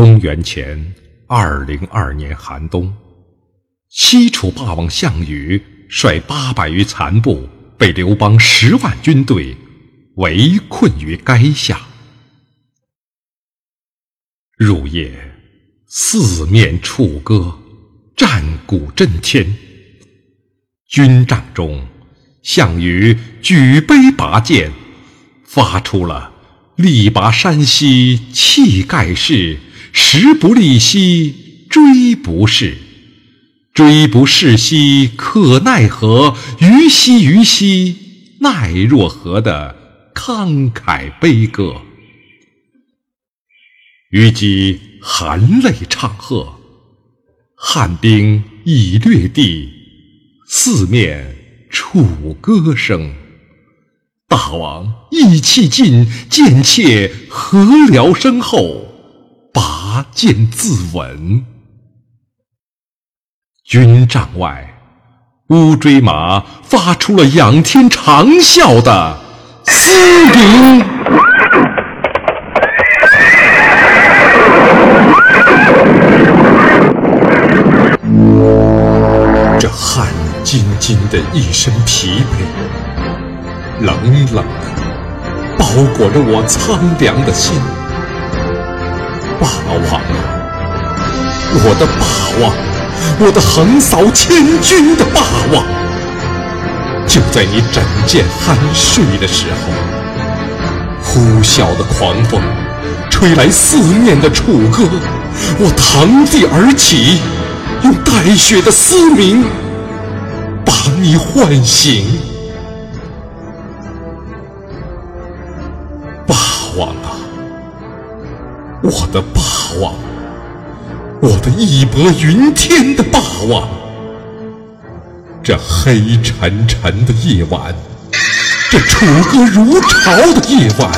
公元前二零二年寒冬，西楚霸王项羽率八百余残部，被刘邦十万军队围困于垓下。入夜，四面楚歌，战鼓震天。军帐中，项羽举杯拔剑，发出了“力拔山兮气盖世”。时不利兮骓不逝，骓不逝兮可奈何？虞兮虞兮奈若何的慷慨悲歌。虞姬含泪唱和，汉兵已掠地，四面楚歌声。大王意气尽，贱妾何聊生后？拔剑自刎。军帐外，乌骓马发出了仰天长啸的嘶鸣。这汗津津的一身疲惫，冷冷的包裹着我苍凉的心。霸王，我的霸王，我的横扫千军的霸王！就在你枕剑酣睡的时候，呼啸的狂风吹来四面的楚歌，我腾地而起，用带血的嘶鸣把你唤醒。我的霸王，我的义薄云天的霸王，这黑沉沉的夜晚，这楚歌如潮的夜晚，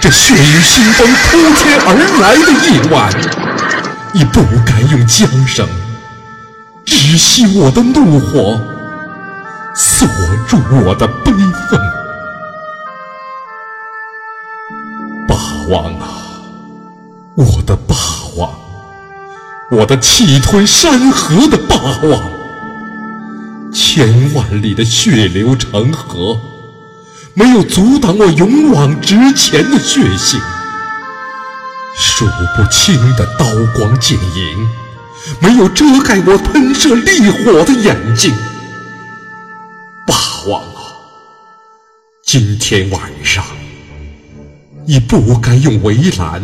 这血雨腥风扑天而来的夜晚，你不敢用缰绳止息我的怒火，锁住我的悲愤，霸王啊！我的霸王，我的气吞山河的霸王，千万里的血流成河，没有阻挡我勇往直前的血性；数不清的刀光剑影，没有遮盖我喷射烈火的眼睛。霸王啊，今天晚上，你不该用围栏。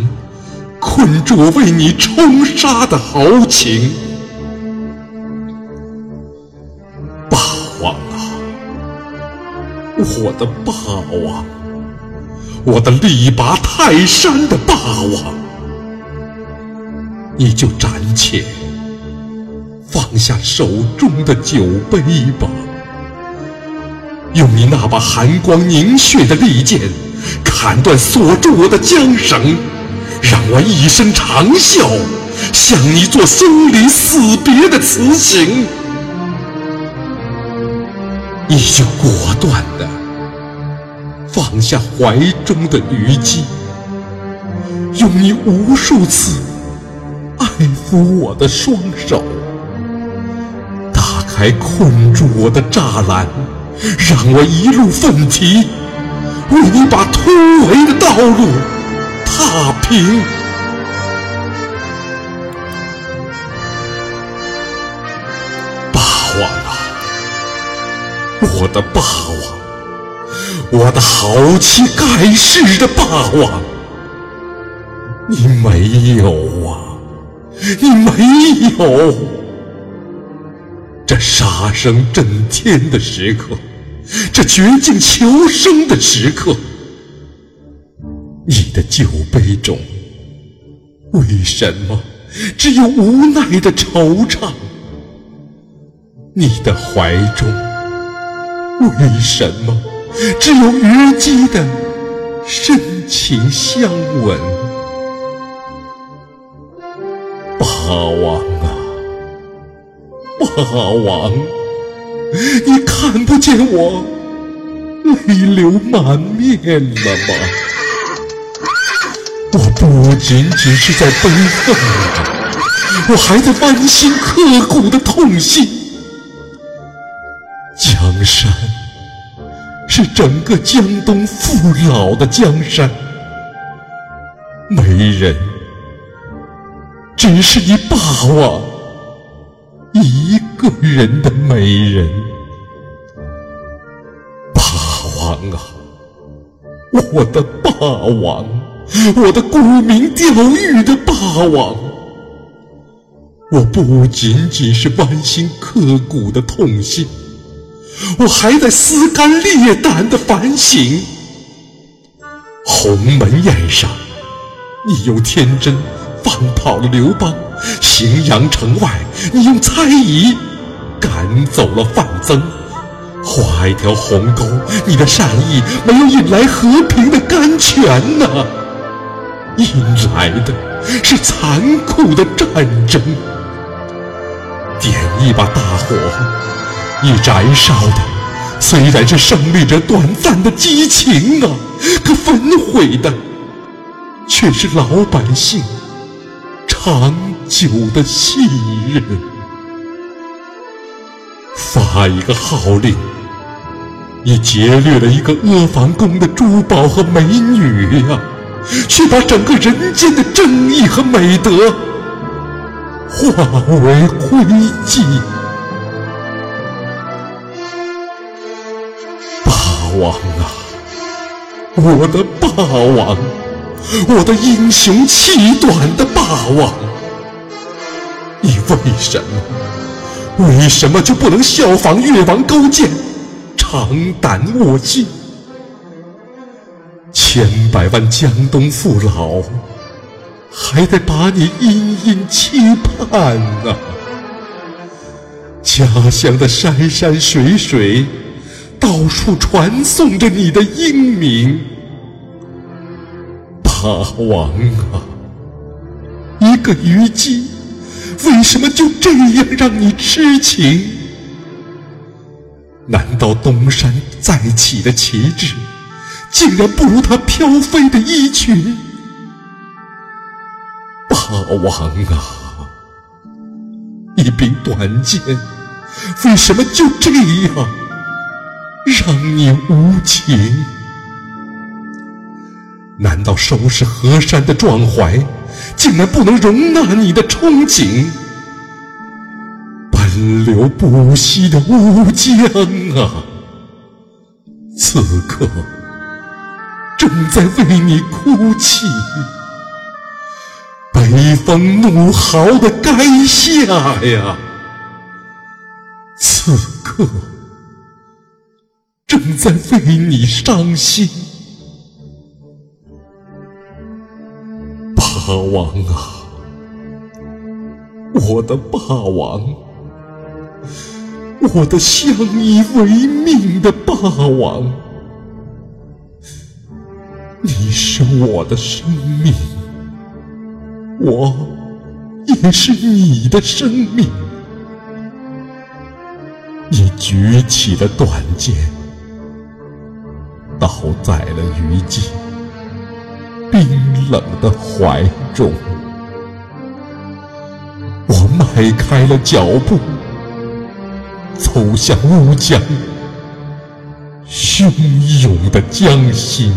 困住我为你冲杀的豪情，霸王啊，我的霸王，我的力拔泰山的霸王，你就暂且放下手中的酒杯吧，用你那把寒光凝血的利剑，砍断锁住我的缰绳。让我一声长啸，向你做生离死别的辞行。你就果断的放下怀中的虞姬，用你无数次爱抚我的双手，打开困住我的栅栏，让我一路奋蹄，为你把突围的道路。踏平，霸王啊，我的霸王，我的豪气盖世的霸王，你没有啊，你没有！这杀声震天的时刻，这绝境求生的时刻。你的酒杯中，为什么只有无奈的惆怅？你的怀中，为什么只有虞姬的深情相吻？霸王啊，霸王，你看不见我泪流满面了吗？我不仅仅是在悲愤，我还在剜心刻骨的痛心。江山是整个江东父老的江山，美人只是你霸王一个人的美人。霸王啊，我的霸王！我的沽名钓誉的霸王，我不仅仅是剜心刻骨的痛心，我还在撕肝裂胆的反省。鸿门宴上，你用天真放跑了刘邦；荥阳城外，你用猜疑赶走了范增。画一条鸿沟，你的善意没有引来和平的甘泉呢。引来的是残酷的战争。点一把大火，你燃烧的虽然是胜利者短暂的激情啊，可焚毁的却是老百姓长久的信任。发一个号令，你劫掠了一个阿房宫的珠宝和美女呀！却把整个人间的正义和美德化为灰烬。霸王啊，我的霸王，我的英雄气短的霸王，你为什么，为什么就不能效仿越王勾践，长胆卧薪？千百万江东父老，还得把你殷殷期盼呐！家乡的山山水水，到处传颂着你的英名。霸王啊，一个虞姬，为什么就这样让你痴情？难道东山再起的旗帜？竟然不如他飘飞的衣裙，霸王啊！一柄短剑，为什么就这样让你无情？难道收拾河山的壮怀，竟然不能容纳你的憧憬？奔流不息的乌江啊！此刻。正在为你哭泣，北风怒号的垓下呀，此刻正在为你伤心。霸王啊，我的霸王，我的相依为命的霸王。你是我的生命，我也是你的生命。你举起的短剑，倒在了虞姬冰冷的怀中。我迈开了脚步，走向乌江，汹涌的江心。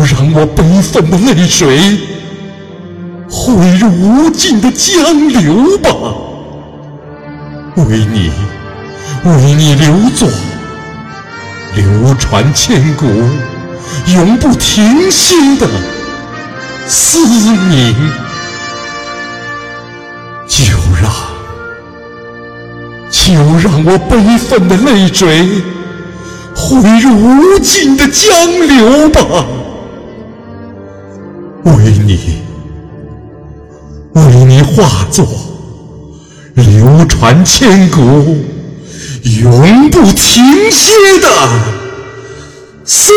就让我悲愤的泪水汇入无尽的江流吧，为你，为你留作流传千古、永不停息的思鸣。就让，就让我悲愤的泪水。汇入无尽的江流吧，为你，为你化作流传千古、永不停歇的思。